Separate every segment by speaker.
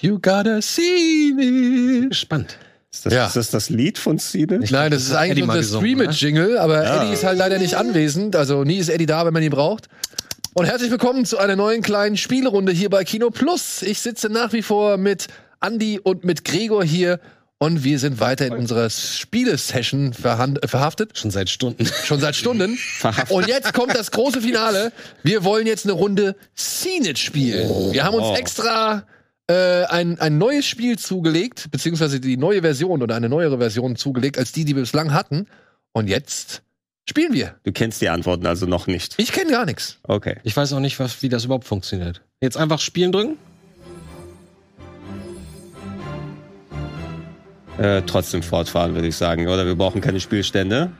Speaker 1: You gotta see me.
Speaker 2: Spannend.
Speaker 3: Ist das,
Speaker 1: Ja.
Speaker 3: ist das das Lied von Stine?
Speaker 1: Nein, das ist eigentlich unser
Speaker 2: gesungen,
Speaker 1: Streamage-Jingle, aber
Speaker 3: Ja.
Speaker 1: Eddie ist halt leider nicht anwesend. Also nie ist Eddie da, wenn man ihn braucht. Und herzlich willkommen zu einer neuen kleinen Spielrunde hier bei Kino Plus. Ich sitze nach wie vor mit Andy und mit Gregor hier und wir sind weiter in unserer Spielesession verhaftet.
Speaker 2: Schon seit Stunden.
Speaker 1: Schon seit Stunden.
Speaker 3: Verhaftet.
Speaker 1: Und jetzt kommt das große Finale. Wir wollen jetzt eine Runde Scene It spielen. Wir haben uns
Speaker 3: Oh.
Speaker 1: extra äh, ein, ein neues Spiel zugelegt, beziehungsweise die neue Version oder eine neuere Version zugelegt, als die, die wir bislang hatten. Und jetzt spielen wir.
Speaker 3: Du kennst die Antworten also noch nicht.
Speaker 1: Ich kenne gar nichts.
Speaker 3: Okay.
Speaker 2: Ich weiß auch nicht, was, wie das überhaupt funktioniert. Jetzt einfach spielen drücken?
Speaker 3: Äh, trotzdem fortfahren, würde ich sagen, oder? Wir brauchen keine Spielstände.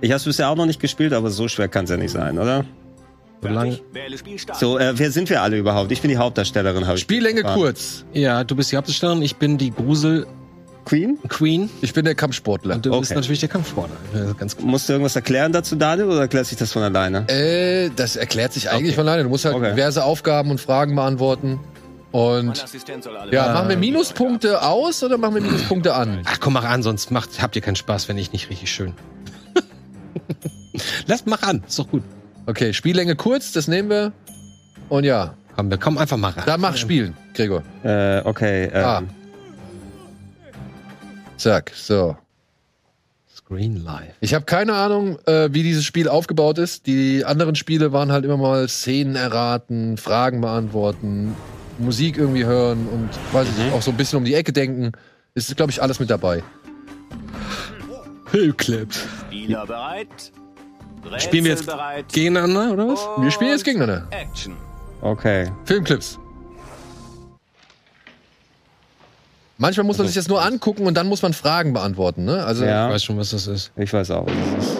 Speaker 3: Ich habe es bisher auch noch nicht gespielt, aber so schwer kann es ja nicht sein, oder?
Speaker 4: Spielstart.
Speaker 3: So, äh, wer sind wir alle überhaupt? Ich bin die Hauptdarstellerin. ich
Speaker 1: Spiellänge
Speaker 3: gefragt.
Speaker 1: kurz.
Speaker 2: Ja, du bist die Hauptdarstellerin, ich bin die Grusel
Speaker 3: Queen?
Speaker 2: Queen
Speaker 1: Ich bin der Kampfsportler.
Speaker 2: und du bist
Speaker 3: Okay.
Speaker 2: natürlich der Kampfsportler. Ganz klar.
Speaker 3: Musst du irgendwas erklären dazu, Daniel, oder erklärt sich das von alleine?
Speaker 1: Äh, das erklärt sich eigentlich
Speaker 2: Okay.
Speaker 1: von alleine. Du musst halt
Speaker 3: Okay.
Speaker 1: diverse Aufgaben und Fragen beantworten. Und ja, machen wir Minuspunkte aus oder machen wir Minuspunkte an?
Speaker 2: Ach komm, mach an, sonst macht, habt ihr keinen Spaß, wenn ich nicht richtig schön. Lass, mach an, ist doch gut.
Speaker 1: Okay, Spiellänge kurz, das nehmen wir. Und ja,
Speaker 2: Komm, wir kommen einfach mal rein.
Speaker 1: da mach spielen, Gregor.
Speaker 3: Äh, okay. Ähm,
Speaker 1: Ah. Zack, so.
Speaker 2: Screen Live.
Speaker 1: Ich habe keine Ahnung, äh, wie dieses Spiel aufgebaut ist. Die anderen Spiele waren halt immer mal Szenen erraten, Fragen beantworten, Musik irgendwie hören und weiß ich nicht, auch so ein bisschen um die Ecke denken. Ist, glaube ich, alles mit dabei.
Speaker 2: Filmclips.
Speaker 4: Spieler bereit. Rätsel
Speaker 2: Spielen wir jetzt
Speaker 4: bereit.
Speaker 2: gegeneinander, oder was?
Speaker 1: Wir spielen jetzt gegeneinander.
Speaker 4: Action.
Speaker 3: Okay.
Speaker 1: Filmclips. Manchmal muss man sich das nur angucken und dann muss man Fragen beantworten, ne? Also,
Speaker 2: Ich
Speaker 3: Ja,
Speaker 2: weiß schon, was das ist.
Speaker 3: ich weiß auch. was es ist.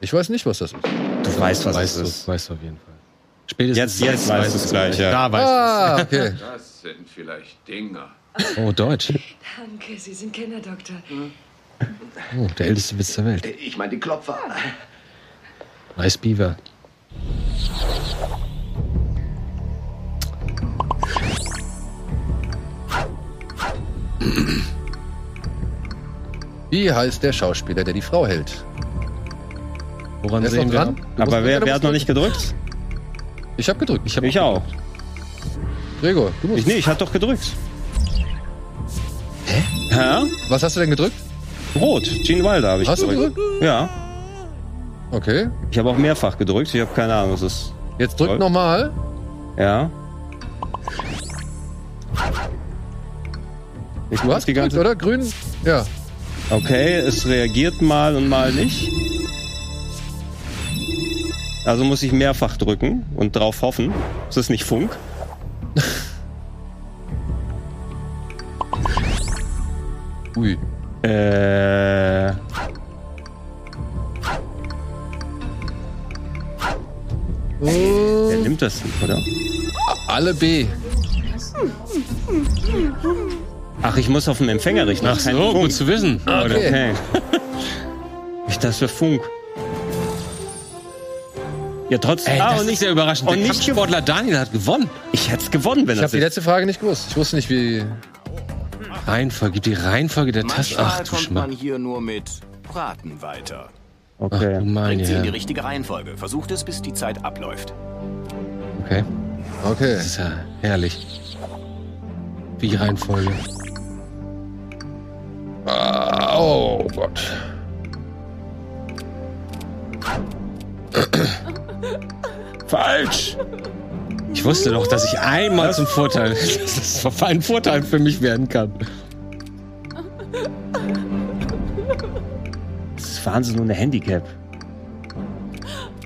Speaker 1: ich weiß nicht, was das ist.
Speaker 3: Du weißt, was
Speaker 2: weißt
Speaker 3: es
Speaker 2: du,
Speaker 3: ist.
Speaker 2: weißt du auf jeden Fall. Spätestens
Speaker 3: Jetzt, jetzt weißt du es gleich, ja.
Speaker 2: Da weißt
Speaker 1: Ah, okay.
Speaker 5: Das sind vielleicht Dinger.
Speaker 2: du Oh, Deutsch.
Speaker 6: Danke, Sie sind Kinderdoktor.
Speaker 2: Oh, der älteste Witz der Welt.
Speaker 5: Ich meine die Klopfer.
Speaker 2: Nice Beaver.
Speaker 1: Wie heißt der Schauspieler, der die Frau hält?
Speaker 2: Woran
Speaker 1: Der
Speaker 2: sehen wir?
Speaker 1: dran?
Speaker 3: Aber wer, wer hat noch nicht gedrückt?
Speaker 1: Ich habe gedrückt.
Speaker 2: Ich, hab
Speaker 3: Ich auch.
Speaker 1: Gregor, du musst.
Speaker 3: Ich, nee, ich hab doch gedrückt. Hä?
Speaker 1: Was hast du denn gedrückt?
Speaker 3: Rot. Gene Wilder habe ich
Speaker 1: Hast du
Speaker 3: gedrückt.
Speaker 1: gedrückt?
Speaker 3: Ja.
Speaker 1: Okay.
Speaker 3: Ich habe auch mehrfach gedrückt. Ich habe keine Ahnung, was ist.
Speaker 1: Jetzt drück nochmal.
Speaker 3: Ja. Ich
Speaker 1: Du hast
Speaker 3: die
Speaker 1: gedrückt,
Speaker 3: ganze
Speaker 1: oder? Grün? Ja.
Speaker 3: Okay, es reagiert mal und mal nicht. Also muss ich mehrfach drücken und drauf hoffen. Ist das nicht Funk?
Speaker 1: Ui.
Speaker 3: Äh. Wer nimmt das nicht, oder?
Speaker 1: Alle B.
Speaker 3: Ach, ich muss auf den Empfänger richten.
Speaker 2: Ach
Speaker 3: kein
Speaker 2: so,
Speaker 3: Funk.
Speaker 2: gut zu wissen.
Speaker 1: Okay.
Speaker 3: Okay. ich dachte, für Funk. Ja, trotzdem.
Speaker 2: Ey,
Speaker 3: ah,
Speaker 2: das
Speaker 3: und
Speaker 2: ist
Speaker 3: nicht,
Speaker 2: ja überraschend.
Speaker 3: und
Speaker 2: Der
Speaker 3: nicht
Speaker 2: Kampfsportler Daniel hat gewonnen.
Speaker 3: ich hätte es gewonnen, wenn
Speaker 1: Ich habe
Speaker 3: das
Speaker 1: die
Speaker 3: jetzt.
Speaker 1: letzte Frage nicht gewusst. Ich wusste nicht, wie.
Speaker 2: Reihenfolge, die Reihenfolge der Tasten. Ach
Speaker 4: Manchmal
Speaker 2: du
Speaker 4: kommt man
Speaker 2: Schmack.
Speaker 4: hier nur mit Braten weiter.
Speaker 2: Ach du
Speaker 3: Okay.
Speaker 2: meine
Speaker 4: Bringt sie in die richtige Reihenfolge. Versucht es, bis die Zeit abläuft.
Speaker 2: Okay,
Speaker 1: Okay.
Speaker 2: das ist ja herrlich. Wie Reihenfolge.
Speaker 1: Ah, oh Gott.
Speaker 3: Falsch.
Speaker 2: Ich wusste doch, dass ich einmal zum Vorteil, dass das ein Vorteil für mich werden kann.
Speaker 3: Das ist Wahnsinn, nur eine Handicap.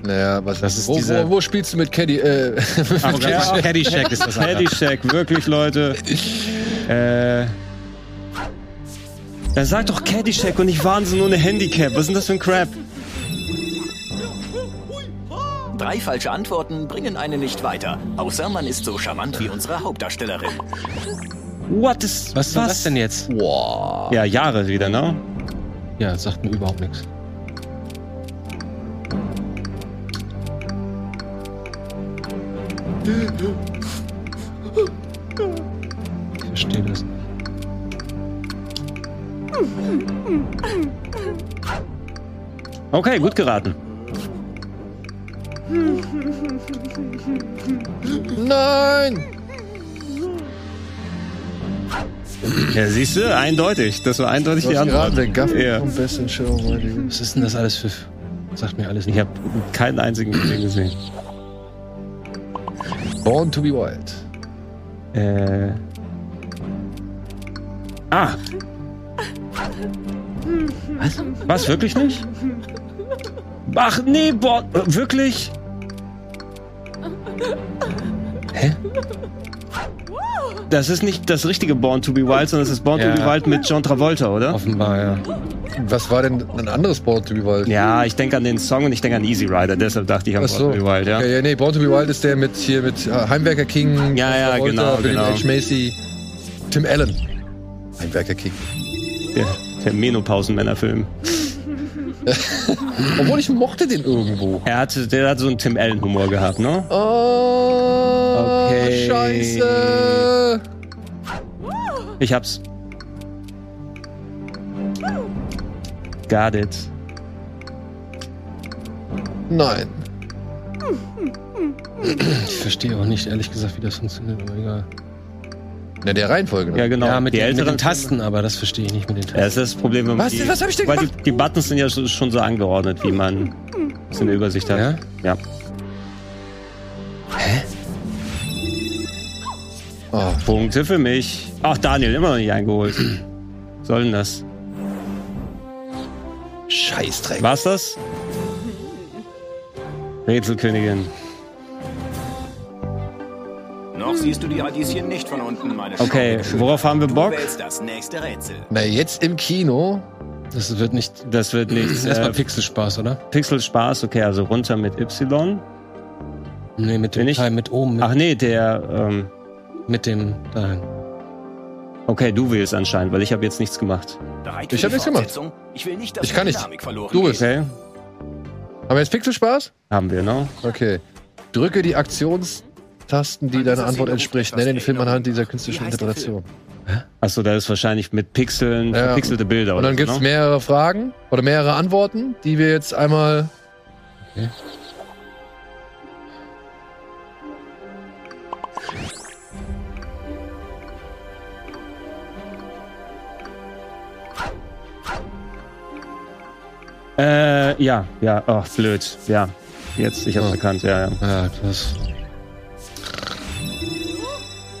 Speaker 1: Naja, was
Speaker 2: Das ist
Speaker 1: wo,
Speaker 2: diese-
Speaker 1: wo, wo spielst du mit Caddy? Äh,
Speaker 2: Ach,
Speaker 3: Ja.
Speaker 2: Caddyshack ist das.
Speaker 3: Caddyshack, wirklich, Leute. Äh. Dann sag doch Caddyshack und nicht Wahnsinn, nur eine Handicap. Was ist denn das für ein Crap?
Speaker 4: Drei falsche Antworten bringen einen nicht weiter, außer man ist so charmant wie unsere Hauptdarstellerin.
Speaker 3: What is,
Speaker 2: was ist was? das denn jetzt?
Speaker 1: Wow.
Speaker 3: Ja, Jahre wieder, ne?
Speaker 2: Ja, das sagt mir überhaupt nichts. Ich verstehe das.
Speaker 3: Okay, gut geraten.
Speaker 1: Nein!
Speaker 3: Ja, siehst du, eindeutig. Das war eindeutig die Antwort. Ja.
Speaker 1: vom besten Show.
Speaker 2: Was ist denn das alles für. Sagt mir alles nicht.
Speaker 3: Ich habe keinen einzigen denen gesehen.
Speaker 1: Born to be Wild.
Speaker 3: Äh. Ah. Was? Was, wirklich nicht? Ach, nee, boah, äh, wirklich? Hä? Das ist nicht das richtige Born to be Wild, sondern das ist Born
Speaker 2: Ja.
Speaker 3: to be Wild mit John Travolta, oder?
Speaker 2: Offenbar, ja.
Speaker 1: Was war denn ein anderes Born to be Wild?
Speaker 3: Ja, ich denke an den Song und ich denke an Easy Rider, deshalb dachte ich an
Speaker 1: so.
Speaker 3: Born to be Wild, ja.
Speaker 1: Ja, ja, nee, Born to be Wild ist der mit hier mit äh, Heimwerker King,
Speaker 3: Ja, ja,
Speaker 1: Travolta,
Speaker 3: genau,
Speaker 1: William
Speaker 3: genau.
Speaker 1: H. Macy, Tim Allen. Heimwerker King.
Speaker 3: Der, der Menopausen-Männerfilm.
Speaker 1: Obwohl ich mochte den irgendwo.
Speaker 3: Er hatte, der hat so einen Tim Allen-Humor gehabt, ne?
Speaker 1: Oh,
Speaker 3: Okay.
Speaker 1: Scheiße.
Speaker 3: Ich hab's. Got it.
Speaker 1: Nein.
Speaker 2: Ich verstehe auch nicht, ehrlich gesagt, wie das funktioniert, aber egal.
Speaker 1: In der Reihenfolge. Ne?
Speaker 3: Ja, genau.
Speaker 2: Ja, mit,
Speaker 3: die
Speaker 2: den, mit
Speaker 3: älteren
Speaker 2: den Tasten, aber das verstehe ich nicht mit den
Speaker 3: Ja,
Speaker 2: Tasten.
Speaker 3: das ist das Problem. wenn
Speaker 1: Was?
Speaker 3: Die,
Speaker 1: Was hab ich denn
Speaker 3: Weil die,
Speaker 1: gemacht?
Speaker 3: die Buttons sind ja schon schon so angeordnet, wie man es in der Übersicht hat.
Speaker 2: Ja?
Speaker 3: Ja.
Speaker 1: Oh,
Speaker 3: Punkte für mich. Ach, Daniel, immer noch nicht eingeholt. Soll denn das?
Speaker 1: Scheißdreck.
Speaker 3: War's das? Rätselkönigin.
Speaker 4: Noch siehst du die Radieschen nicht von unten, meine
Speaker 3: Okay, worauf haben wir
Speaker 4: Du
Speaker 3: Bock?
Speaker 4: wählst das nächste Rätsel.
Speaker 1: Na, jetzt im Kino.
Speaker 2: Das wird nicht.
Speaker 3: Das wird
Speaker 2: Das
Speaker 3: nichts.
Speaker 2: ist erstmal
Speaker 3: Äh,
Speaker 2: Pixelspaß, oder?
Speaker 3: Pixel Spaß, okay, also runter mit Y.
Speaker 2: Nee, mit dem Teil mit oben, mit,
Speaker 3: Ach nee, der, ähm,
Speaker 2: mit dem dahin.
Speaker 3: okay, du willst anscheinend, weil ich habe jetzt nichts gemacht.
Speaker 4: Bereit
Speaker 1: Ich
Speaker 4: für
Speaker 1: hab
Speaker 4: die
Speaker 1: nichts gemacht.
Speaker 4: Ich will nicht, dass
Speaker 1: Ich kann nicht.
Speaker 4: Dynamik verloren
Speaker 1: Du bist.
Speaker 3: Okay,
Speaker 1: Haben wir jetzt Pixelspaß?
Speaker 3: haben wir, ne?
Speaker 1: Okay. Drücke die Aktionstasten, die deiner Antwort entspricht. Nenne den Film anhand dieser künstlichen Interpretation.
Speaker 3: Achso, da ist wahrscheinlich mit Pixeln,
Speaker 1: Ja.
Speaker 3: verpixelte Bilder.
Speaker 1: Und dann gibt es
Speaker 3: ne?
Speaker 1: mehrere Fragen oder mehrere Antworten, die wir jetzt einmal.
Speaker 3: Äh, ja, ja, ach, blöd. Ja, jetzt, ich hab's
Speaker 1: Ja.
Speaker 3: erkannt, ja, ja.
Speaker 2: Ja, das.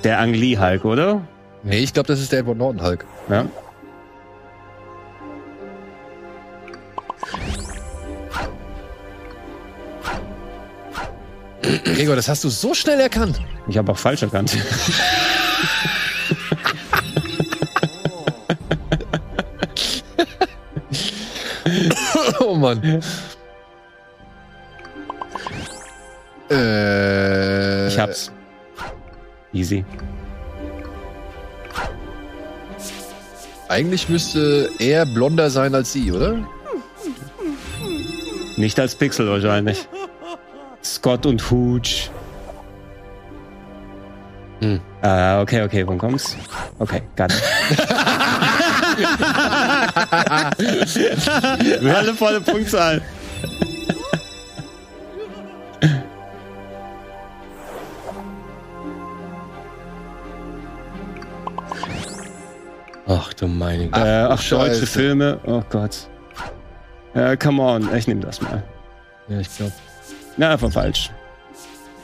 Speaker 3: Der Ang Lee Hulk, oder?
Speaker 1: Nee, ich glaube, das ist der Edward Norton Hulk.
Speaker 3: Ja.
Speaker 1: Gregor, das hast du so schnell erkannt.
Speaker 3: Ich habe auch falsch erkannt.
Speaker 1: Mann. äh,
Speaker 3: Ich hab's. Easy.
Speaker 1: Eigentlich müsste er blonder sein als sie, oder?
Speaker 3: Nicht als Pixel wahrscheinlich. Scott und Hooch.
Speaker 2: Hm.
Speaker 3: Äh, okay, okay, wann kommt's? Okay, got it. Alle volle Punktzahl.
Speaker 2: Ach du meine Güte.
Speaker 3: Äh, ach,
Speaker 1: Scheiße.
Speaker 3: deutsche Filme. Oh Gott. Äh, come on, ich nehme das mal.
Speaker 2: Ja, ich glaube.
Speaker 3: Na, einfach falsch.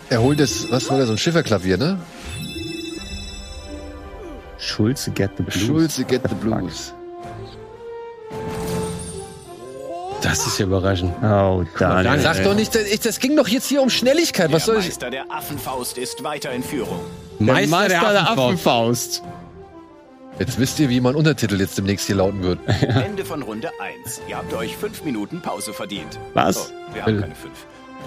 Speaker 1: Er holt das, was war das, so ein Schifferklavier, ne?
Speaker 3: Schulze Get the Blues.
Speaker 1: Schulze Get the. Blues.
Speaker 2: Das ist ja überraschend.
Speaker 3: Oh, Daniel.
Speaker 1: Sag doch nicht, das, ging doch jetzt hier um Schnelligkeit. Was
Speaker 4: Der
Speaker 1: soll ich?
Speaker 4: Meister der Affenfaust ist weiter in Führung.
Speaker 3: Der Meister, der Affenfaust.
Speaker 1: Jetzt wisst ihr, wie mein Untertitel jetzt demnächst hier lauten wird.
Speaker 4: Ende von Runde 1. Ihr habt euch 5 Minuten Pause verdient.
Speaker 3: Was?
Speaker 4: Oh, wir haben keine 5.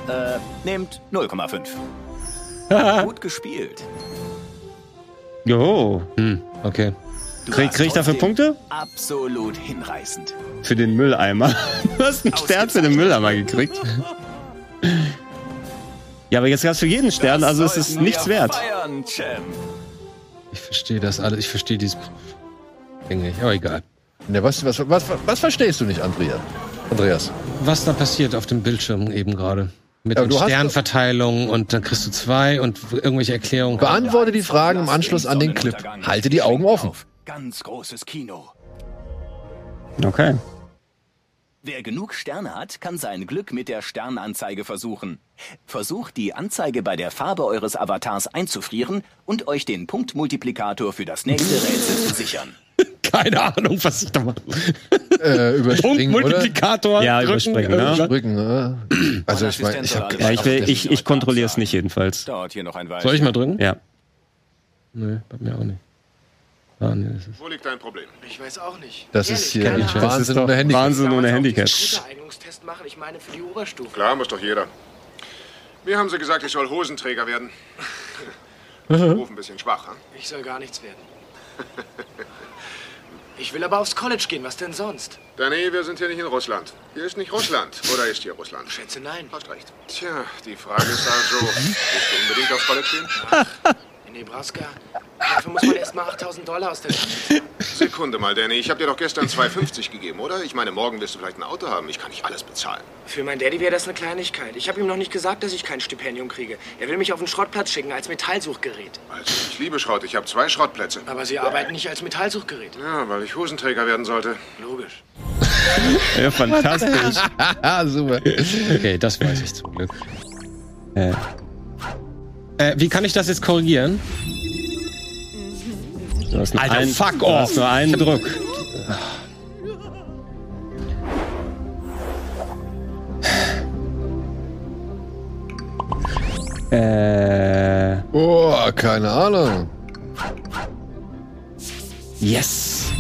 Speaker 4: Äh, nehmt 0,5. Gut gespielt.
Speaker 3: Jo.
Speaker 2: Hm, okay.
Speaker 4: Du
Speaker 3: Krieg, krieg ich dafür Punkte?
Speaker 4: Absolut hinreißend.
Speaker 3: Für den Mülleimer. Du hast einen Stern für den Mülleimer gekriegt. Ja, aber jetzt gab's für jeden Stern, also es ist nichts wert.
Speaker 4: Feiern.
Speaker 2: Ich verstehe das alles. Ich verstehe dieses Ding nicht. Aber egal.
Speaker 1: Ne, was, was, was, was verstehst du nicht, Andrea? Andreas?
Speaker 2: was da passiert auf dem Bildschirm eben gerade. Mit den Sternverteilungen und dann kriegst du zwei und irgendwelche Erklärungen.
Speaker 1: Beantworte die Fragen im Anschluss an den Clip. Halte die Augen offen.
Speaker 4: Ganz großes Kino.
Speaker 3: Okay.
Speaker 4: Wer genug Sterne hat, kann sein Glück mit der Sternanzeige versuchen. Versucht die Anzeige bei der Farbe eures Avatars einzufrieren und euch den Punktmultiplikator für das nächste Rätsel zu sichern.
Speaker 2: Keine Ahnung, was ich da mache.
Speaker 1: Äh, überspringen, oder?
Speaker 2: Multiplikator.
Speaker 3: Ja,
Speaker 2: drücken,
Speaker 3: überspringen, ne?
Speaker 2: irgendwas.
Speaker 1: Überspringen, ne? Also ich meine, ich habe
Speaker 3: Ja, ich, will, ich, ich kontrolliere es nicht jedenfalls.
Speaker 4: Dauert hier noch ein Weilchen.
Speaker 2: Soll ich mal drücken?
Speaker 3: Ja.
Speaker 2: Nee, bei mir auch nicht. Ah, nee, das ist
Speaker 7: Wo liegt dein Problem?
Speaker 8: Ich weiß auch nicht.
Speaker 1: Das
Speaker 8: Ehrlich,
Speaker 1: ist hier
Speaker 8: Ahnung.
Speaker 1: Wahnsinn
Speaker 3: Das ist doch
Speaker 1: ohne Handy.
Speaker 3: Wahnsinn ohne Handicap.
Speaker 8: Scooter-Eignungstest machen, ich meine für die Oberstufe.
Speaker 7: Klar, muss doch jeder. Mir haben sie gesagt, ich soll Hosenträger werden. Ruf ein bisschen schwach, hm?
Speaker 8: Ich soll gar nichts werden. Ich will aber aufs College gehen, was denn sonst?
Speaker 7: Danny, wir sind hier nicht in Russland. Hier ist nicht Russland. Oder ist hier Russland?
Speaker 8: Schätze, nein.
Speaker 7: Hast recht. Tja, die Frage ist also, willst du unbedingt aufs College gehen?
Speaker 8: In Nebraska? Dafür muss man erst mal 8000 Dollar aus der Tasche.
Speaker 7: Sekunde mal, Danny. Ich habe dir doch gestern 2,50 gegeben, oder? Ich meine, morgen wirst du vielleicht ein Auto haben. Ich kann nicht alles bezahlen.
Speaker 8: Für meinen Daddy wäre das eine Kleinigkeit. Ich habe ihm noch nicht gesagt, dass ich kein Stipendium kriege. Er will mich auf den Schrottplatz schicken als Metallsuchgerät.
Speaker 7: Also, ich liebe Schrott. Ich habe zwei Schrottplätze.
Speaker 8: Aber Sie arbeiten nicht als Metallsuchgerät.
Speaker 7: Ja, weil ich Hosenträger werden sollte.
Speaker 8: Logisch.
Speaker 3: Ja, fantastisch.
Speaker 1: Super.
Speaker 2: Okay, das weiß ich zum Glück.
Speaker 3: äh,
Speaker 2: Äh, wie kann ich das jetzt korrigieren?
Speaker 3: du hast nur
Speaker 2: Alter,
Speaker 3: einen,
Speaker 2: fuck
Speaker 3: du
Speaker 2: off.
Speaker 3: hast nur einen Druck. Äh,
Speaker 1: Oh, keine Ahnung.
Speaker 3: yes.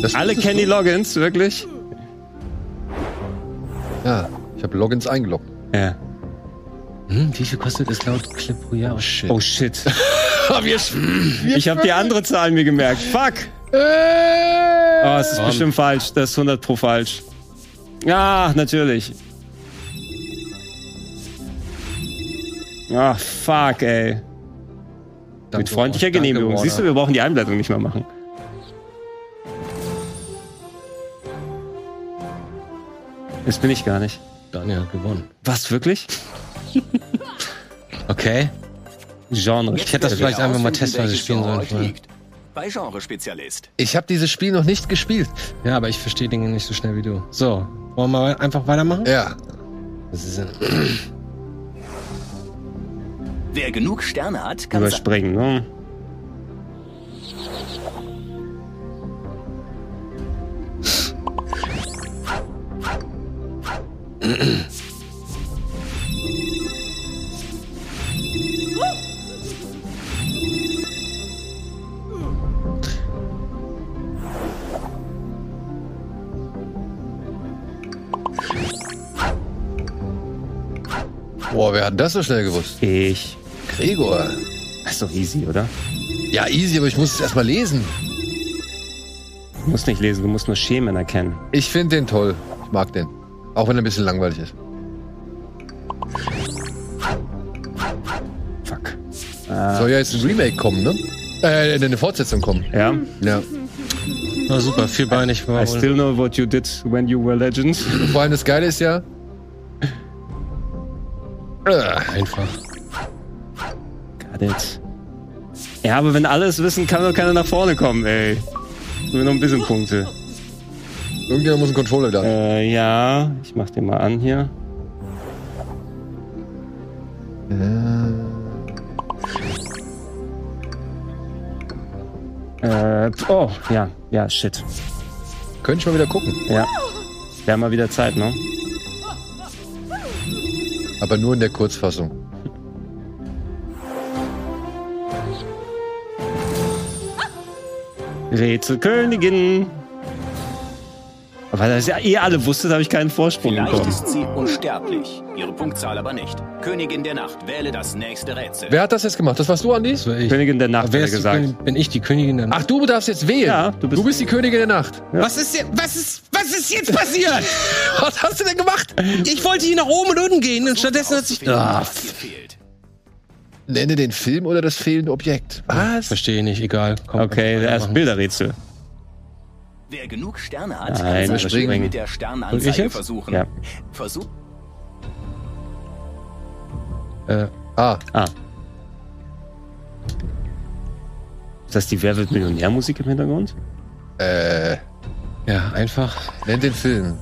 Speaker 1: Das
Speaker 3: Alle Kenny Loggins, wirklich?
Speaker 1: Ich habe Logins eingeloggt.
Speaker 3: Ja.
Speaker 2: Hm, wie viel kostet es laut Clip pro Jahr? Oh shit.
Speaker 3: Oh shit.
Speaker 1: wir
Speaker 3: Ich habe die andere Zahl mir gemerkt. Fuck.
Speaker 1: äh,
Speaker 3: Oh, es ist bestimmt falsch. Das ist 100 pro falsch. Ja, natürlich. Ah, fuck, ey. Mit freundlicher Genehmigung. Siehst du, wir brauchen die Einbleitung nicht mehr machen. Das bin ich gar nicht.
Speaker 2: Daniel hat gewonnen.
Speaker 3: Was, wirklich?
Speaker 2: Okay.
Speaker 3: Genre.
Speaker 2: Ich hätte das vielleicht einfach mal testweise spielen sollen.
Speaker 4: Bei Genre-Spezialist.
Speaker 1: Ich habe dieses Spiel noch nicht gespielt.
Speaker 2: Ja, aber ich verstehe Dinge nicht so schnell wie du. So, wollen wir mal einfach weitermachen?
Speaker 1: Ja.
Speaker 2: Das ist,
Speaker 4: Wer genug Sterne hat, kann
Speaker 3: Überspringen, ne?
Speaker 1: Boah, wer hat das so schnell gewusst?
Speaker 3: Ich.
Speaker 1: Gregor.
Speaker 3: Das ist doch easy, oder?
Speaker 1: Ja, easy, aber ich muss es erstmal lesen.
Speaker 3: Du musst nicht lesen, du musst nur Schemen erkennen.
Speaker 1: Ich finde den toll. Ich mag den. Auch wenn er ein bisschen langweilig ist.
Speaker 3: Fuck.
Speaker 1: Soll ja jetzt ein Remake kommen, ne? Äh, eine Fortsetzung kommen.
Speaker 3: Ja?
Speaker 1: Ja.
Speaker 2: na super, vierbeinig war
Speaker 3: I still know what you did when you were legend.
Speaker 1: Vor allem das Geile ist ja. Äh,
Speaker 2: einfach.
Speaker 3: Got it. Ja, aber wenn alle es wissen, kann doch keiner nach vorne kommen, ey. Nur noch ein bisschen Punkte.
Speaker 1: Irgendjemand muss einen Controller da.
Speaker 3: Äh, ja, ich mach den mal an hier. Äh, oh, ja, ja, shit.
Speaker 1: Könnte ich mal wieder gucken.
Speaker 3: Ja. Wir haben mal wieder Zeit, ne?
Speaker 1: Aber nur in der Kurzfassung.
Speaker 3: Rätselkönigin. Weil das ja ihr alle wusstet, habe ich keinen Vorsprung
Speaker 4: Vielleicht
Speaker 3: bekommen.
Speaker 4: ist sie unsterblich. Ihre Punktzahl aber nicht. Königin der Nacht, wähle das nächste Rätsel.
Speaker 1: Wer hat das jetzt gemacht? Das warst du, Andi?
Speaker 2: Das war ich.
Speaker 3: Königin der Nacht,
Speaker 2: Wer
Speaker 3: hat er
Speaker 2: ist die
Speaker 3: gesagt.
Speaker 2: Königin, bin ich die Königin der Nacht?
Speaker 1: Ach, du darfst jetzt wählen.
Speaker 3: Ja, du bist-
Speaker 1: du bist die Königin der Nacht.
Speaker 2: was ist, was ist, was ist jetzt passiert?
Speaker 1: Was hast du denn gemacht?
Speaker 2: ich wollte hier nach oben und unten gehen und stattdessen hat sich... Ah,
Speaker 4: was ihr fehlt.
Speaker 1: Nenne den Film oder das fehlende Objekt. Was?
Speaker 2: verstehe nicht, egal. Komm,
Speaker 3: Okay, erst
Speaker 2: weitermachen.
Speaker 3: Bilderrätsel.
Speaker 4: Wer genug Sterne hat,
Speaker 3: Nein,
Speaker 4: kann
Speaker 3: wir
Speaker 4: sein
Speaker 3: springen.
Speaker 4: Mit der
Speaker 2: jetzt?
Speaker 4: versuchen.
Speaker 3: Ja.
Speaker 4: Versuch
Speaker 1: Äh, ah,
Speaker 3: Ah. Ist das die Wer wird Millionär-Musik im Hintergrund?
Speaker 1: äh,
Speaker 2: Ja, einfach.
Speaker 1: nenn den Film.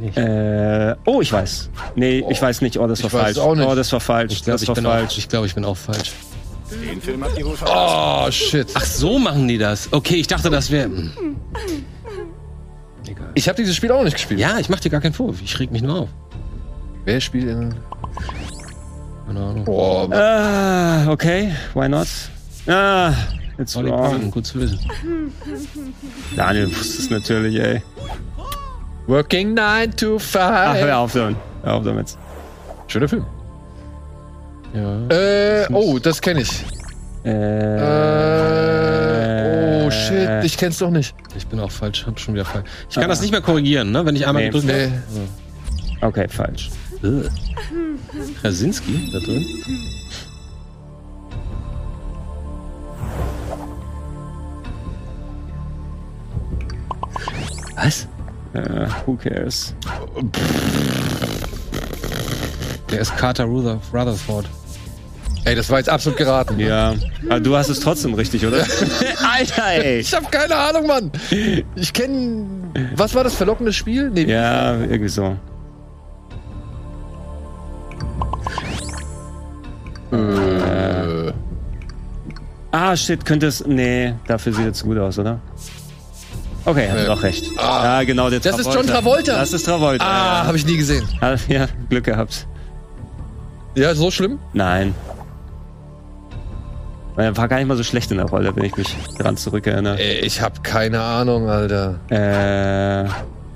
Speaker 2: Nicht.
Speaker 3: Äh, oh, ich weiß. Nee, ich weiß nicht. Oh, das war
Speaker 1: Ich
Speaker 3: falsch.
Speaker 1: es auch nicht.
Speaker 3: Oh, das war falsch.
Speaker 2: Ich glaube, auch- ich, glaub, ich bin auch falsch.
Speaker 4: Den Film habt ihr wohl verpasst.
Speaker 1: Oh, shit.
Speaker 2: Ach, so machen die das. Okay, ich dachte, das wäre. Egal.
Speaker 1: Ich habe dieses Spiel auch nicht gespielt.
Speaker 2: Ja, ich mach dir gar keinen Vorwurf. Ich reg mich nur auf.
Speaker 1: Wer spielt in.
Speaker 2: Keine Ahnung.
Speaker 1: Boah,
Speaker 3: Ah, okay. Why not? Ah, it's
Speaker 2: Olli Parton,
Speaker 3: wrong.
Speaker 2: gut zu wissen.
Speaker 3: Daniel wusste es natürlich, ey.
Speaker 1: Working 9 to 5.
Speaker 3: Ach, hör auf damit. Hör auf damit.
Speaker 1: Schöner Film.
Speaker 2: Ja.
Speaker 1: Äh, oh, das kenne ich.
Speaker 3: Äh,
Speaker 1: Äh, oh, shit, ich kenn's doch nicht.
Speaker 2: Ich bin auch falsch, hab schon wieder falsch. Ich kann das nicht mehr korrigieren, ne? Wenn ich einmal
Speaker 3: Nee.
Speaker 2: gedrückt
Speaker 1: Nee.
Speaker 3: Okay, falsch.
Speaker 2: habe. Krasinski da drin. Was?
Speaker 3: Äh, who cares?
Speaker 2: Der ist Carter Ruther Rutherford.
Speaker 1: Ey, das war jetzt absolut geraten.
Speaker 3: Ja. Aber du hast es trotzdem richtig, oder? Alter, ey.
Speaker 1: Ich hab keine Ahnung, Mann. Ich kenne. Was war das verlockende Spiel? Nee,
Speaker 3: Ja, irgendwie so.
Speaker 1: Äh,
Speaker 3: Ah, shit, könnte es. Nee, dafür sieht es gut aus, oder? Okay, hat
Speaker 1: Nee.
Speaker 3: doch recht. ja, genau, der
Speaker 1: Das ist John Travolta.
Speaker 3: Das ist Travolta.
Speaker 1: ah, habe ich nie gesehen.
Speaker 3: ja. ja, Glück gehabt.
Speaker 1: Ja, so schlimm?
Speaker 3: Nein. Er war gar nicht mal so schlecht in der Rolle, wenn ich mich dran zurückerinnere.
Speaker 1: Ey, ich hab keine Ahnung, Alter.
Speaker 3: Äh.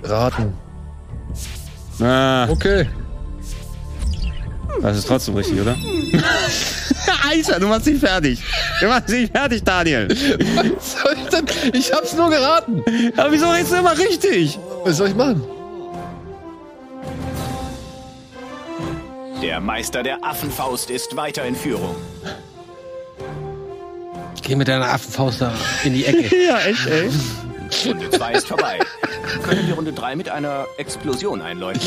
Speaker 1: Raten.
Speaker 3: Ah,
Speaker 1: Okay.
Speaker 3: das ist trotzdem richtig, oder? Alter, du machst dich fertig. Du machst dich fertig, Daniel.
Speaker 1: Was soll ich denn? Ich hab's nur geraten.
Speaker 3: Aber wieso redest du immer richtig?
Speaker 1: Was soll ich machen?
Speaker 4: Der Meister der Affenfaust ist weiter in Führung.
Speaker 2: Geh mit deiner Affenfaust da in die Ecke.
Speaker 3: Ja, echt, ey.
Speaker 4: Runde 2 ist vorbei. Können wir Runde 3 mit einer Explosion einläuten?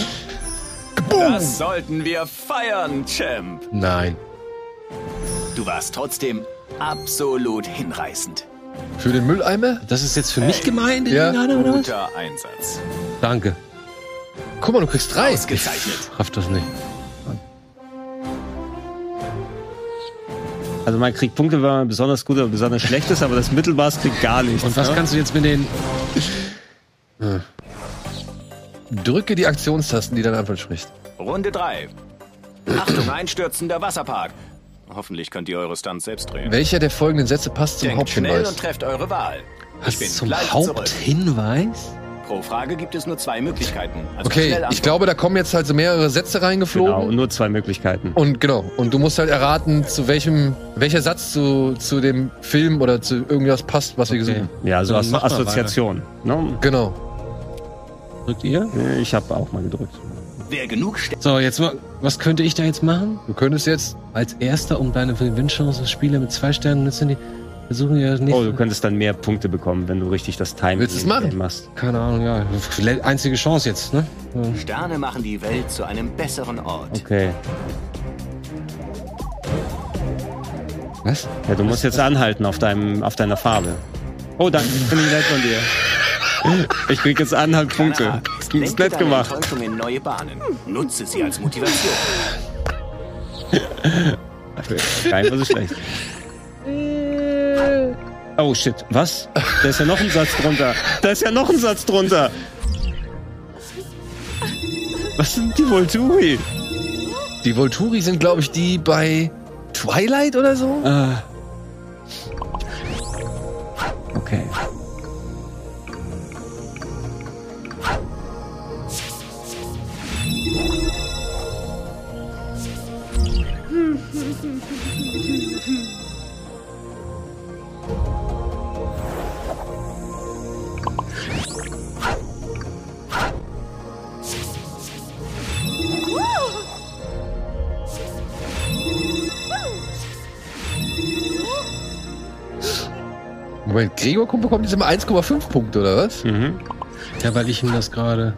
Speaker 4: Das sollten wir feiern, Champ.
Speaker 2: Nein.
Speaker 4: Du warst trotzdem absolut hinreißend.
Speaker 1: Für den Mülleimer?
Speaker 2: Das ist jetzt für mich gemeint?
Speaker 1: Ja.
Speaker 2: Oder was?
Speaker 4: Guter Einsatz.
Speaker 2: Danke.
Speaker 1: Guck mal, du kriegst drei.
Speaker 4: Ausgezeichnet.
Speaker 2: Raff das nicht.
Speaker 3: Also man kriegt Punkte, wenn man besonders gut oder besonders schlecht ist, aber das Mittelmaß kriegt gar nichts.
Speaker 2: Und was
Speaker 3: ne?
Speaker 2: kannst du jetzt mit den.
Speaker 1: Drücke die Aktionstasten, die dein Anfall spricht.
Speaker 4: Runde 3. Achtung, einstürzender Wasserpark. Hoffentlich könnt ihr eure Stunts selbst drehen.
Speaker 1: Welcher der folgenden Sätze passt zum
Speaker 4: Denkt schnell
Speaker 1: Haupthinweis?
Speaker 4: und trefft eure Wahl.
Speaker 2: Was
Speaker 4: ich bin
Speaker 2: zum
Speaker 4: gleich zurück. Pro Frage gibt es nur zwei Möglichkeiten. Also
Speaker 1: Okay, ich glaube, da kommen jetzt halt so mehrere Sätze
Speaker 3: Genau,
Speaker 1: reingeflogen.
Speaker 3: nur zwei Möglichkeiten.
Speaker 1: Und genau, und du musst halt erraten, zu welchem, welcher Satz zu, zu dem Film oder zu irgendwas passt, was wir
Speaker 2: Okay.
Speaker 1: gesungen haben.
Speaker 3: Ja, so As
Speaker 2: mal
Speaker 3: Assoziation. Ne?
Speaker 1: Genau.
Speaker 2: Drückt ihr?
Speaker 3: Ich habe auch mal gedrückt.
Speaker 4: Wer genug
Speaker 2: So, jetzt mal. Was könnte ich da jetzt machen?
Speaker 1: Du könntest jetzt,
Speaker 2: Als erster, um deine Gewinnchance Spieler mit zwei Sternen nützen, die versuchen ja nicht.
Speaker 3: Oh, du könntest dann mehr Punkte bekommen, wenn du richtig das Timing
Speaker 1: Willst du es machen?
Speaker 3: machst.
Speaker 2: Keine Ahnung, ja. Einzige Chance jetzt, ne? Ja.
Speaker 4: Sterne machen die Welt zu einem besseren Ort.
Speaker 3: Okay.
Speaker 2: Was?
Speaker 3: Ja, du musst jetzt anhalten auf, deinem, auf deiner Farbe. Oh, danke, finde ich nett von dir. Ich krieg jetzt Anhaltpunkte.
Speaker 4: Aha.
Speaker 3: Das ist nett gemacht.
Speaker 4: In neue Bahnen. Nutze sie als Motivation.
Speaker 3: Nicht mal so schlecht. Oh shit, was? Da ist ja noch ein Satz drunter. Da ist ja noch ein Satz drunter. Was sind die Volturi?
Speaker 1: die Volturi sind, glaube ich, die bei Twilight oder so?
Speaker 3: Ah.
Speaker 1: Gregor kommt- bekommt jetzt immer 1,5 Punkte, oder was?
Speaker 3: Mhm.
Speaker 2: Ja, weil ich ihm das gerade.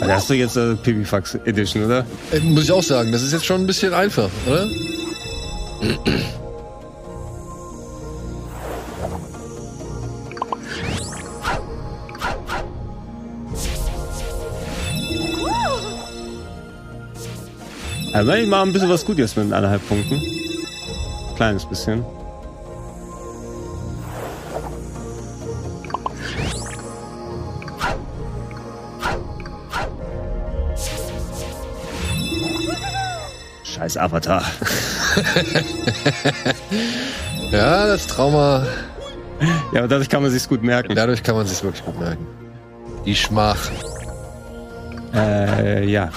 Speaker 3: Da hast du jetzt äh, Pipifax Edition, oder?
Speaker 1: Äh, muss ich auch sagen, das ist jetzt schon ein bisschen einfach, oder?
Speaker 3: Aber ich mache ein bisschen was gut jetzt mit eineinhalb Punkten. Kleines bisschen. Scheiß Avatar.
Speaker 1: Ja, das Trauma,
Speaker 3: Ja, aber dadurch kann man sich's gut merken.
Speaker 1: dadurch kann man sich wirklich gut merken. Die Schmach.
Speaker 3: Äh, ja.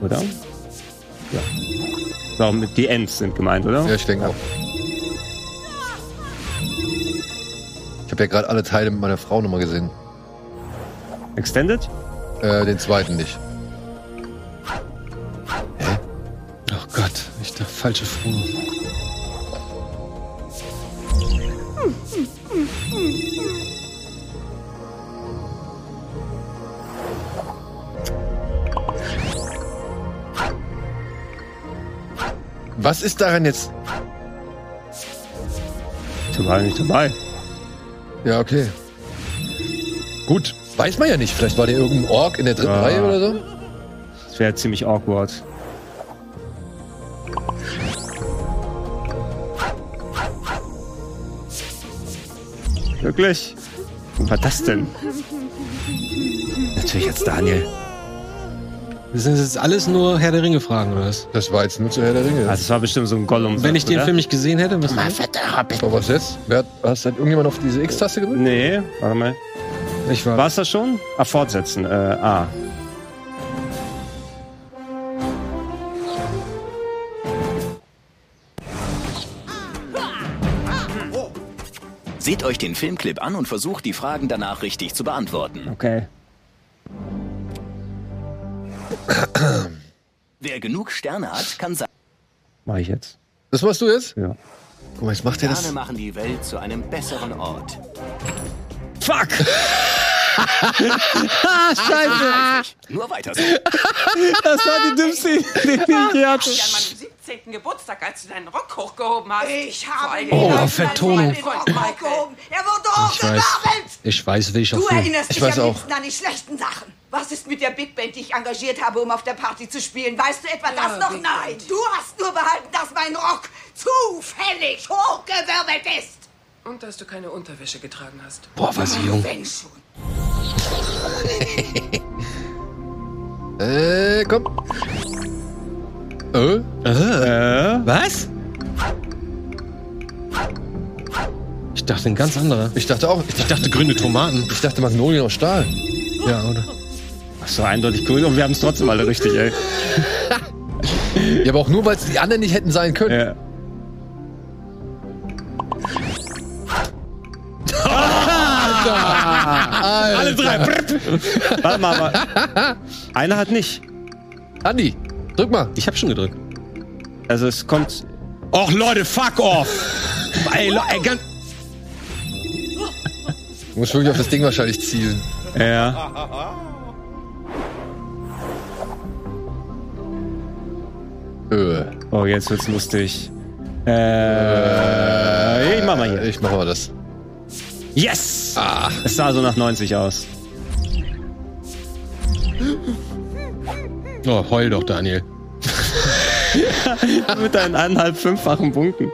Speaker 3: Oder? Ja. Warum die Ends sind gemeint, oder?
Speaker 1: Ja, ich denke auch. Ich habe ja gerade alle Teile mit meiner Frau nochmal gesehen.
Speaker 3: Extended?
Speaker 1: Äh, den zweiten nicht.
Speaker 2: Oh Gott, ich dachte falsche Frau.
Speaker 1: Was ist daran jetzt?
Speaker 3: Ich war nicht dabei.
Speaker 1: Ja, okay. Gut, weiß man ja nicht. Vielleicht war der irgendein Ork in der dritten
Speaker 3: Ah.
Speaker 1: Reihe oder so.
Speaker 3: Das wäre ziemlich awkward. Wirklich? Was war das denn? Natürlich jetzt Daniel.
Speaker 2: Das sind jetzt alles nur Herr der Ringe Fragen, oder was?
Speaker 1: Das war jetzt nur zu Herr der Ringe.
Speaker 3: Also es war bestimmt so ein Gollum.
Speaker 2: Wenn ich den
Speaker 3: oder?
Speaker 2: Film nicht gesehen hätte, was
Speaker 1: Aber was jetzt? Wer hat, hast, hat irgendjemand auf diese X-Taste gedrückt?
Speaker 3: Nee, warte mal.
Speaker 2: Ich war.
Speaker 3: War es das schon? Ah, fortsetzen. Äh, A.
Speaker 4: Seht euch den Filmclip an und versucht die Fragen danach richtig zu beantworten.
Speaker 3: Okay.
Speaker 4: Wer genug Sterne hat, kann seine
Speaker 3: Mach ich jetzt.
Speaker 1: Das machst du jetzt?
Speaker 3: Ja.
Speaker 1: Guck mal, jetzt macht er
Speaker 4: Sterne
Speaker 1: das.
Speaker 4: machen die Welt zu einem besseren Ort.
Speaker 3: Fuck!
Speaker 4: Nur weiter so.
Speaker 3: Das war die dümmste Idee, die ich hatte.
Speaker 9: an meinem 17. Geburtstag, als du deinen Rock hochgehoben hast.
Speaker 6: Ich habe
Speaker 2: Oh,
Speaker 6: ihn
Speaker 2: Vertonung.
Speaker 6: hochgehoben. Er wurde
Speaker 2: Ich weiß.
Speaker 6: hochgegabelt.
Speaker 2: Ich weiß, welcher
Speaker 6: Du
Speaker 2: Film.
Speaker 6: erinnerst
Speaker 1: Ich
Speaker 6: dich
Speaker 1: weiß
Speaker 6: am
Speaker 1: auch.
Speaker 6: liebsten an die schlechten Sachen. Was ist mit der Big Band, die ich engagiert habe, um auf der Party zu spielen? Weißt du etwa das noch?
Speaker 9: Big
Speaker 6: Nein. Du hast nur behalten, dass mein Rock zufällig hochgewirbelt ist.
Speaker 9: Und dass du keine Unterwäsche getragen hast.
Speaker 2: Boah, war sie jung.
Speaker 6: Wenn schon.
Speaker 1: Äh, komm. Äh?
Speaker 3: Äh,
Speaker 2: Was? Ich dachte ein ganz anderer.
Speaker 1: Ich dachte auch. Ich dachte
Speaker 2: grüne Tomaten.
Speaker 1: ich dachte Magnolien aus Stahl.
Speaker 2: Ja, oder?
Speaker 3: So eindeutig grün und wir haben es trotzdem alle richtig, ey.
Speaker 1: Ja, aber auch nur, weil es die anderen nicht hätten sein können.
Speaker 3: Ja.
Speaker 2: Alle drei.
Speaker 3: Warte mal, aber einer hat nicht.
Speaker 1: Andi, drück mal.
Speaker 2: Ich hab schon gedrückt.
Speaker 3: Also es kommt.
Speaker 2: Och, Leute, fuck off! Ey, Le ey, ganz
Speaker 1: Du musst wirklich auf das Ding wahrscheinlich zielen.
Speaker 3: Ja.
Speaker 1: Äh.
Speaker 3: Oh, jetzt wird's lustig. Äh, ich mach mal hier.
Speaker 1: Ich mach mal das.
Speaker 3: Yes! Es sah so nach 90 aus.
Speaker 2: Oh, heul doch, Daniel.
Speaker 3: Mit deinen eineinhalb, fünffachen Punkten.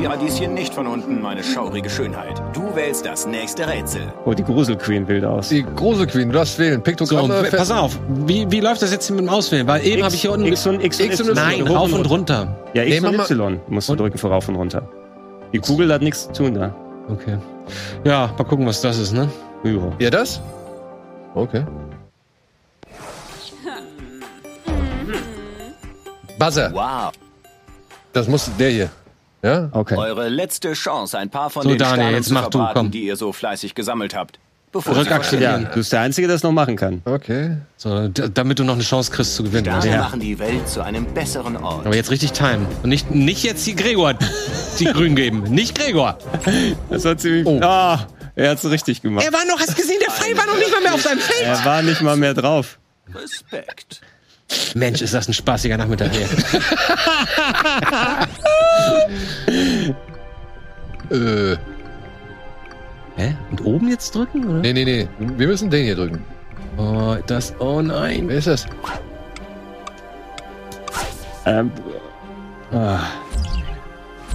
Speaker 4: Die Radieschen nicht von unten, meine schaurige Schönheit. Du wählst das nächste Rätsel.
Speaker 3: Oh, die Gruselqueen wild aus.
Speaker 1: Die große Queen, du darfst wählen.
Speaker 2: So,
Speaker 1: Piktogramme.
Speaker 2: w- pass auf. Wie, wie läuft das jetzt mit dem Auswählen? Weil eben habe ich hier unten...
Speaker 3: X und X und
Speaker 1: X und
Speaker 3: Y.
Speaker 2: Nein,
Speaker 3: Hoch
Speaker 2: rauf und runter.
Speaker 3: Ja, X
Speaker 1: Nee,
Speaker 3: und Y musst du drücken für rauf und runter. Die Kugel hat nichts zu tun da.
Speaker 2: Okay. Ja, mal gucken, was das ist, ne?
Speaker 3: Ja.
Speaker 1: Ja, das? Okay. Buzzer.
Speaker 4: Wow.
Speaker 1: Das muss der hier. Ja?
Speaker 3: Okay.
Speaker 4: Eure letzte Chance, ein paar von
Speaker 2: So,
Speaker 4: den
Speaker 2: Daniel,
Speaker 4: Sternen
Speaker 2: jetzt
Speaker 4: zu
Speaker 2: mach du,
Speaker 4: verbraten,
Speaker 2: komm.
Speaker 4: die ihr so fleißig gesammelt habt. bevor.
Speaker 3: Ja, du bist der Einzige, der das noch machen kann.
Speaker 1: Okay.
Speaker 2: So, damit du noch eine Chance kriegst zu gewinnen.
Speaker 4: Sterne
Speaker 2: Ja.
Speaker 4: machen die Welt zu einem besseren Ort.
Speaker 2: Aber jetzt richtig timen. Und nicht, nicht jetzt die Gregor die Grün geben. Nicht Gregor.
Speaker 3: Das war ziemlich. Oh. er hat's richtig gemacht.
Speaker 2: Er war noch, hast gesehen, der Pfeil war noch nicht mal mehr auf seinem Feld.
Speaker 3: Er war nicht mal mehr drauf.
Speaker 4: Respekt.
Speaker 2: Mensch, ist das ein spaßiger Nachmittag hier.
Speaker 1: Äh,
Speaker 2: Hä? Und oben jetzt drücken, oder?
Speaker 1: nee, nee, nee. Wir müssen den hier drücken.
Speaker 2: Oh, das, oh nein.
Speaker 1: Wer ist das?
Speaker 3: Ähm, ah,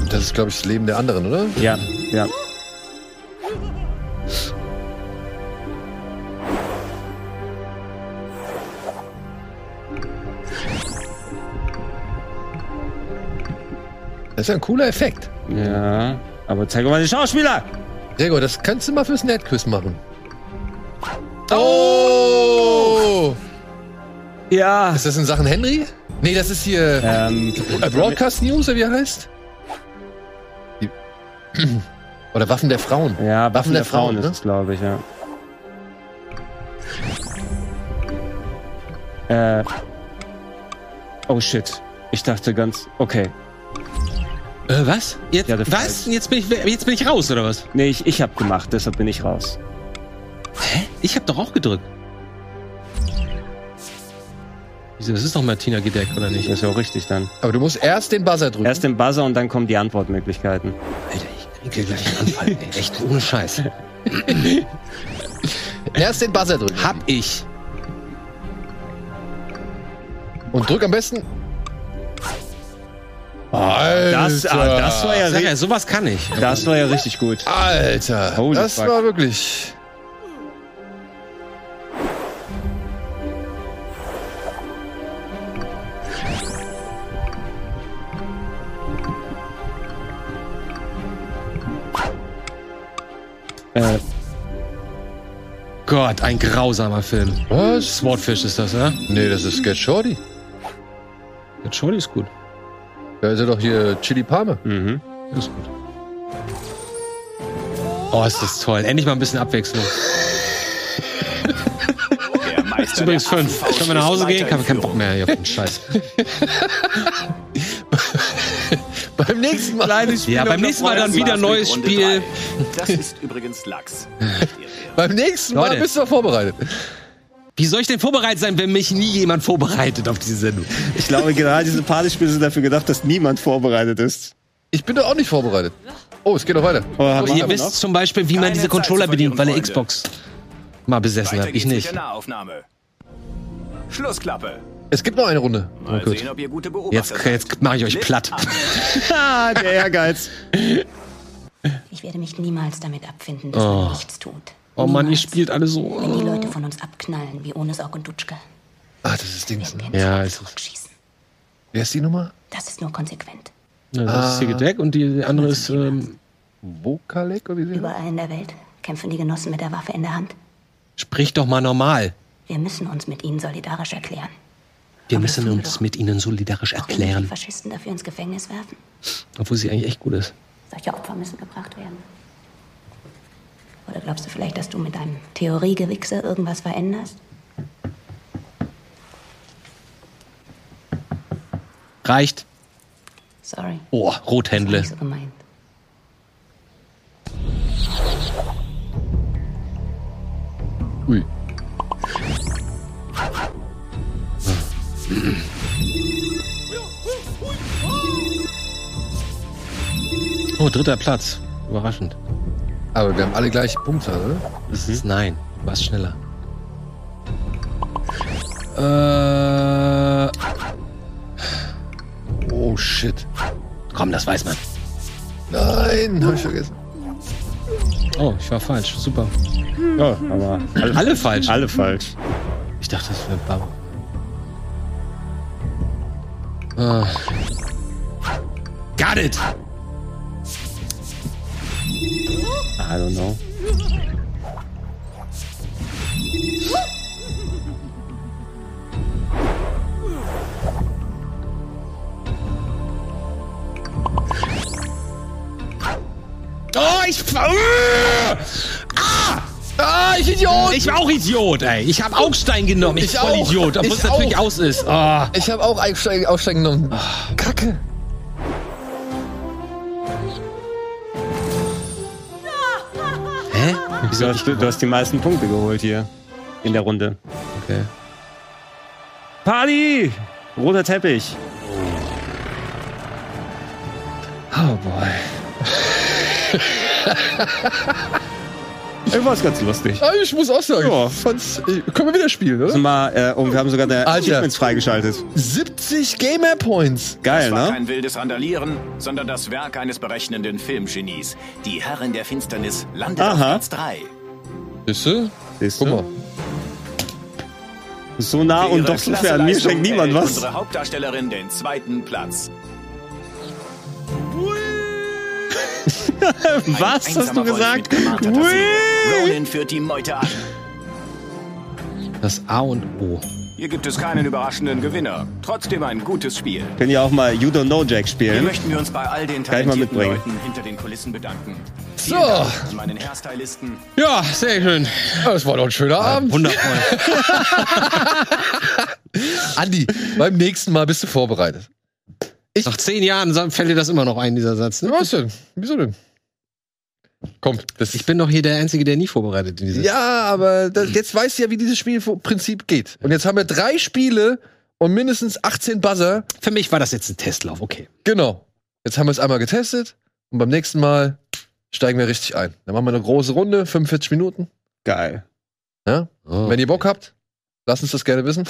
Speaker 1: Das ist, glaube ich, das Leben der anderen, oder?
Speaker 3: ja, ja.
Speaker 1: Das ist ja ein cooler Effekt.
Speaker 3: Ja. Aber zeig mal die Schauspieler!
Speaker 1: Gregor, das kannst du mal fürs Netquiz machen. Oh!
Speaker 3: Ja.
Speaker 1: Ist das in Sachen Henry? Nee, das ist hier
Speaker 3: Ähm,
Speaker 1: äh, Broadcast News, oder wie er heißt? Die- Oder Waffen der Frauen.
Speaker 3: ja, Waffen der Frauen ist
Speaker 1: ne?
Speaker 3: es, glaube ich, ja. Äh. Oh shit. Ich dachte ganz. Okay.
Speaker 2: Äh, was? Jetzt,
Speaker 3: Ja,
Speaker 2: was? Jetzt bin, ich, jetzt bin ich raus, oder was?
Speaker 3: Nee, ich, ich hab gemacht, deshalb bin ich raus.
Speaker 2: Ich hab doch auch gedrückt. Wieso? Das ist doch Martina Gedeck, oder nicht?
Speaker 3: Das ist ja auch richtig dann.
Speaker 1: Aber du musst erst den Buzzer drücken.
Speaker 3: Erst den Buzzer und dann kommen die Antwortmöglichkeiten.
Speaker 2: Alter, ich kriege gleich einen Anfall. ey. Echt ohne Scheiß.
Speaker 1: erst den Buzzer drücken.
Speaker 2: Hab ich.
Speaker 1: Und drück am besten. Alter.
Speaker 3: Das, ah, das war ja,
Speaker 2: ja, sowas kann ich.
Speaker 3: das war ja richtig gut.
Speaker 1: Alter.
Speaker 3: Holy
Speaker 1: das
Speaker 3: fuck.
Speaker 1: war wirklich.
Speaker 3: Äh,
Speaker 2: Gott, ein grausamer Film.
Speaker 1: Was?
Speaker 2: Swordfish ist das, ja?
Speaker 1: Nee, das ist Get Shorty.
Speaker 2: Der Shorty ist gut.
Speaker 1: Da ist ja doch hier Chili Palme.
Speaker 3: mhm.
Speaker 2: Ist gut. Oh, ist das toll. Endlich mal ein bisschen Abwechslung.
Speaker 4: Meister
Speaker 2: Ist übrigens fünf.
Speaker 4: Affenfaust
Speaker 2: Können wir nach Hause gehen?
Speaker 4: weiter
Speaker 2: Kann
Speaker 4: in
Speaker 2: keinen Bock mehr hier auf den Scheiß.
Speaker 1: Beim nächsten Mal.
Speaker 2: Ja, beim nächsten Mal dann wieder neues
Speaker 4: Runde
Speaker 2: Spiel.
Speaker 4: drei. Das ist übrigens Lachs.
Speaker 1: Beim nächsten Mal
Speaker 2: Leute.
Speaker 1: bist du vorbereitet.
Speaker 2: Wie soll ich denn vorbereitet sein, wenn mich nie jemand vorbereitet auf diese Sendung?
Speaker 3: Ich glaube, gerade diese Partyspiele sind dafür gedacht, dass niemand vorbereitet ist.
Speaker 1: Ich bin doch auch nicht vorbereitet. Oh, es geht noch weiter.
Speaker 3: Oh, wir
Speaker 2: ihr
Speaker 3: noch?
Speaker 2: wisst zum Beispiel, wie man
Speaker 4: Keine
Speaker 2: diese
Speaker 4: Zeit
Speaker 2: Controller bedient, weil
Speaker 4: verlieren,
Speaker 2: Xbox mal besessen habt. Ich nicht.
Speaker 4: Schlussklappe.
Speaker 1: Es gibt noch eine Runde.
Speaker 4: Mal
Speaker 1: Oh, gut.
Speaker 4: sehen, ob ihr gute
Speaker 2: Jetzt, jetzt mache ich euch platt.
Speaker 3: Ah, der Ehrgeiz.
Speaker 10: Ich werde mich niemals damit abfinden, dass man nichts tut.
Speaker 2: Oh Mann, ihr spielt alle so.
Speaker 10: Wenn die Leute von uns abknallen, wie ohne Sorg und Dutschke,
Speaker 1: Ah, das ist Dings. Ne?
Speaker 2: Ja, ist-
Speaker 10: zurückschießen.
Speaker 1: Wer ist die Nummer?
Speaker 10: Das ist nur konsequent.
Speaker 2: Ja, das ist hier Deck und die andere ist. Ähm,
Speaker 1: Vokalek oder wie sie heißt?
Speaker 10: Überall in der Welt kämpfen die Genossen mit der Waffe in der Hand.
Speaker 2: sprich doch mal normal.
Speaker 10: Wir müssen uns mit ihnen solidarisch erklären.
Speaker 2: Wir
Speaker 10: Aber
Speaker 2: müssen
Speaker 10: das
Speaker 2: uns mit ihnen solidarisch
Speaker 10: wir die
Speaker 2: erklären.
Speaker 10: Faschisten dafür ins Gefängnis werfen.
Speaker 2: Obwohl sie eigentlich echt gut ist.
Speaker 10: Solche Opfer müssen gebracht werden. Oder glaubst du vielleicht, dass du mit deinem Theoriegewichse irgendwas veränderst?
Speaker 2: Reicht.
Speaker 10: Sorry.
Speaker 2: Oh,
Speaker 10: Das war
Speaker 2: Rothändle.
Speaker 10: nicht so gemeint.
Speaker 1: Ui.
Speaker 2: Oh, dritter Platz. Überraschend.
Speaker 1: Aber wir haben alle gleiche Punkte, oder?
Speaker 2: Das ist nein. Du warst schneller. Äh,
Speaker 1: Oh shit.
Speaker 2: komm, das weiß man.
Speaker 1: Nein, hab ich vergessen.
Speaker 2: Oh, ich war falsch. Super.
Speaker 3: Oh, aber alle,
Speaker 2: Alle falsch.
Speaker 3: alle falsch.
Speaker 2: Ich dachte, das wäre Bau. Ah. Got it!
Speaker 3: I don't know.
Speaker 2: Oh, ich. Ah!
Speaker 1: Ah, ich Idiot!
Speaker 2: Ich war auch Idiot, ey. Ich habe Augstein genommen. Ich,
Speaker 1: Ich
Speaker 2: voll
Speaker 1: auch.
Speaker 2: Idiot, obwohl
Speaker 1: Ich
Speaker 2: es natürlich aus ist. Ah.
Speaker 1: Ich habe auch Aussteigen, Aussteigen genommen. Kacke.
Speaker 3: Du hast, du hast die meisten Punkte geholt hier in der Runde.
Speaker 2: Okay.
Speaker 3: Party! Roter Teppich.
Speaker 1: Oh boy.
Speaker 3: Ich war's ganz lustig.
Speaker 1: Ah, ich muss auch sagen,
Speaker 3: Ja.
Speaker 1: fand's, können wir wieder spielen, oder?
Speaker 3: Also mal, äh, und wir haben sogar eine
Speaker 1: Alter.
Speaker 3: Achievements freigeschaltet.
Speaker 1: 70 Gamer Points.
Speaker 3: Geil,
Speaker 4: Das war
Speaker 3: ne?
Speaker 4: kein wildes Randalieren, sondern das Werk eines berechnenden Filmgenies. Die Herrin der Finsternis landet auf
Speaker 3: Aha.
Speaker 4: Platz 3.
Speaker 1: Siehste?
Speaker 3: Siehst
Speaker 1: Guck mal.
Speaker 3: So nah und doch so fern. Mir schenkt niemand was.
Speaker 4: Unsere Hauptdarstellerin den zweiten Platz.
Speaker 3: Was hast du gesagt?
Speaker 4: Ronin führt die Meute an.
Speaker 2: Das A und O.
Speaker 4: Hier gibt es keinen überraschenden Gewinner. Trotzdem ein gutes Spiel.
Speaker 3: Können ja auch mal You Don't Know Jack
Speaker 4: Hier
Speaker 3: spielen.
Speaker 4: möchten wir uns bei all den
Speaker 3: Kann ich mal
Speaker 4: talentierten
Speaker 3: mitbringen.
Speaker 4: Leuten hinter den Kulissen bedanken.
Speaker 1: So.
Speaker 4: Meinen Hairstylisten.
Speaker 2: Ja, sehr schön.
Speaker 1: Das war doch ein schöner Abend.
Speaker 2: Wundervoll.
Speaker 1: Andi, beim nächsten Mal bist du vorbereitet.
Speaker 2: Nach zehn Jahren fällt dir das immer noch ein, dieser Satz. Ne?
Speaker 1: Was denn? Wieso denn? Komm, das
Speaker 2: Ich bin doch hier der Einzige, der nie vorbereitet in dieses.
Speaker 1: Ja, aber das, jetzt weißt du ja, wie dieses Spielprinzip geht. Und jetzt haben wir drei Spiele und mindestens 18 Buzzer.
Speaker 2: Für mich war das jetzt ein Testlauf, okay.
Speaker 1: Genau. Jetzt haben wir es einmal getestet und beim nächsten Mal steigen wir richtig ein. Dann machen wir eine große Runde, 45 Minuten.
Speaker 3: Geil.
Speaker 1: Ja?
Speaker 2: Oh.
Speaker 1: Wenn ihr Bock habt, lasst uns das gerne wissen.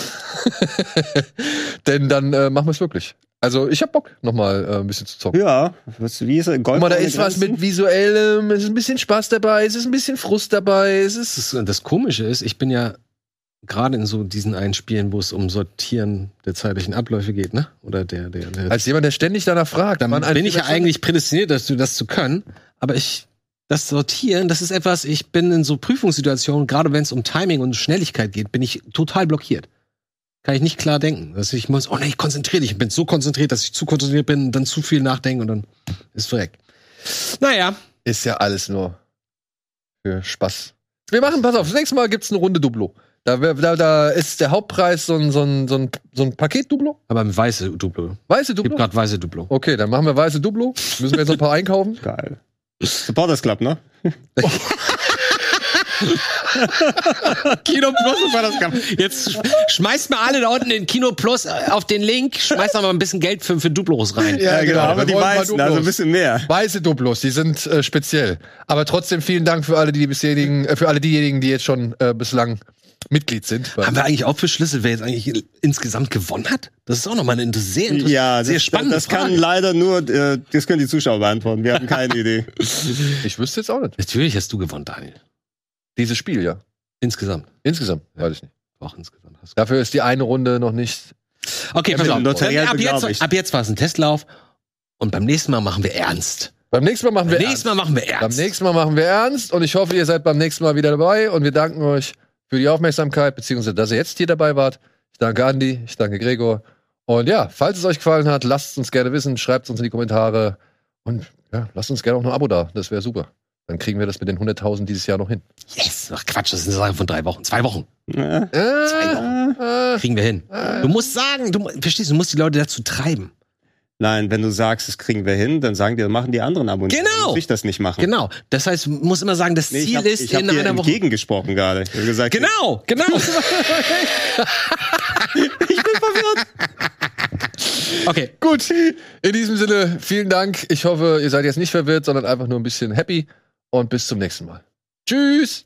Speaker 1: Denn dann äh, machen wir es wirklich. Also ich hab Bock, nochmal äh, ein bisschen zu zocken.
Speaker 3: Ja, was, wie ist er? Gold
Speaker 1: Guck mal, da ist was mit visuellem, es ist ein bisschen Spaß dabei, es ist ein bisschen Frust dabei, es ist.
Speaker 2: Das, das Komische ist, ich bin ja gerade in so diesen einen Spielen, wo es um Sortieren der zeitlichen Abläufe geht, ne? Oder der, der, der
Speaker 1: Als jemand, der ständig danach fragt,
Speaker 2: dann bin ich ja eigentlich prädestiniert, dass du das zu können. Aber ich, das Sortieren, das ist etwas, ich bin in so Prüfungssituationen, gerade wenn es um Timing und Schnelligkeit geht, bin ich total blockiert. Kann ich nicht klar denken. Dass ich muss, oh nee, ich konzentriere dich. Ich bin so konzentriert, dass ich zu konzentriert bin, dann zu viel nachdenke und dann ist verreckt. Naja,
Speaker 1: Ist ja alles nur für Spaß. Wir machen, pass auf, das nächste Mal gibt's eine Runde Duplo. Da, da, da ist der Hauptpreis so ein, so ein, so ein, so ein Paket-Duplo.
Speaker 2: aber ein weiße Duplo.
Speaker 1: Weiße
Speaker 2: Gibt
Speaker 1: Duplo?
Speaker 2: gerade weiße Duplo.
Speaker 1: Okay, dann machen wir weiße Duplo. Müssen wir jetzt noch ein paar einkaufen.
Speaker 3: Geil. Supporters Club, ne?
Speaker 2: Kino Plus war das gehabt. Jetzt sch- schmeißt mal alle da unten in Kino Plus äh, auf den Link, schmeißt da mal ein bisschen Geld für, für Duplos rein.
Speaker 1: Ja, genau.
Speaker 3: Aber
Speaker 1: Wir
Speaker 3: die weißen, also ein bisschen mehr.
Speaker 1: Weiße Duplos, die sind äh, speziell. Aber trotzdem vielen Dank für alle, die bisherigen, äh, für alle diejenigen, die jetzt schon äh, bislang Mitglied sind.
Speaker 2: Haben wir eigentlich auch beschlüsselt, wer jetzt eigentlich insgesamt gewonnen hat? Das ist auch nochmal eine sehr interessante,
Speaker 3: Ja, das,
Speaker 2: sehr spannende
Speaker 3: das kann
Speaker 2: Frage.
Speaker 3: leider nur, äh, das können die Zuschauer beantworten. Wir haben keine Idee.
Speaker 1: Ich wüsste jetzt auch nicht.
Speaker 2: Natürlich hast du gewonnen, Daniel.
Speaker 1: Dieses Spiel, ja.
Speaker 2: Insgesamt.
Speaker 1: Insgesamt, weiß ich nicht.
Speaker 2: Auch insgesamt. Hast du
Speaker 1: Dafür ist die eine Runde noch nicht.
Speaker 2: okay,
Speaker 3: Ja,
Speaker 2: pass auf.
Speaker 3: Notariat
Speaker 2: Ab jetzt, ab jetzt war es ein Testlauf und beim nächsten Mal machen wir ernst.
Speaker 1: Beim nächsten Mal machen wir
Speaker 2: Beim nächsten Mal machen wir
Speaker 1: Beim
Speaker 2: ernst.
Speaker 1: nächsten Mal machen wir ernst und ich hoffe, ihr seid beim nächsten Mal wieder dabei und wir danken euch für die Aufmerksamkeit, beziehungsweise dass ihr jetzt hier dabei wart. Ich danke Andi, ich danke Gregor. Und ja, falls es euch gefallen hat, lasst es uns gerne wissen, schreibt es uns in die Kommentare und ja, lasst uns gerne auch noch ein Abo da. Das wäre super. Dann kriegen wir das mit den 100.000 dieses Jahr noch hin.
Speaker 2: Yes. Ach Quatsch, das ist eine Sache von drei Wochen. Zwei Wochen.
Speaker 1: Äh,
Speaker 2: Wochen. Kriegen wir hin. Du musst sagen, du verstehst, du musst die Leute dazu treiben.
Speaker 3: Nein, wenn du sagst, das kriegen wir hin, dann sagen die, machen die anderen Abonnenten.
Speaker 2: Genau.
Speaker 3: Muss ich das nicht machen.
Speaker 2: Genau. Das heißt, du musst immer sagen, das
Speaker 3: Nee, ich
Speaker 2: Ziel
Speaker 3: hab,
Speaker 2: ist
Speaker 3: ich
Speaker 2: in
Speaker 3: dir
Speaker 2: einer Woche.
Speaker 3: entgegengesprochen gerade. Ich hab gesagt,
Speaker 2: Genau, genau.
Speaker 3: Ich bin verwirrt.
Speaker 2: okay.
Speaker 1: Gut, in diesem Sinne, vielen Dank. Ich hoffe, ihr seid jetzt nicht verwirrt, sondern einfach nur ein bisschen happy und bis zum nächsten Mal. Tschüss!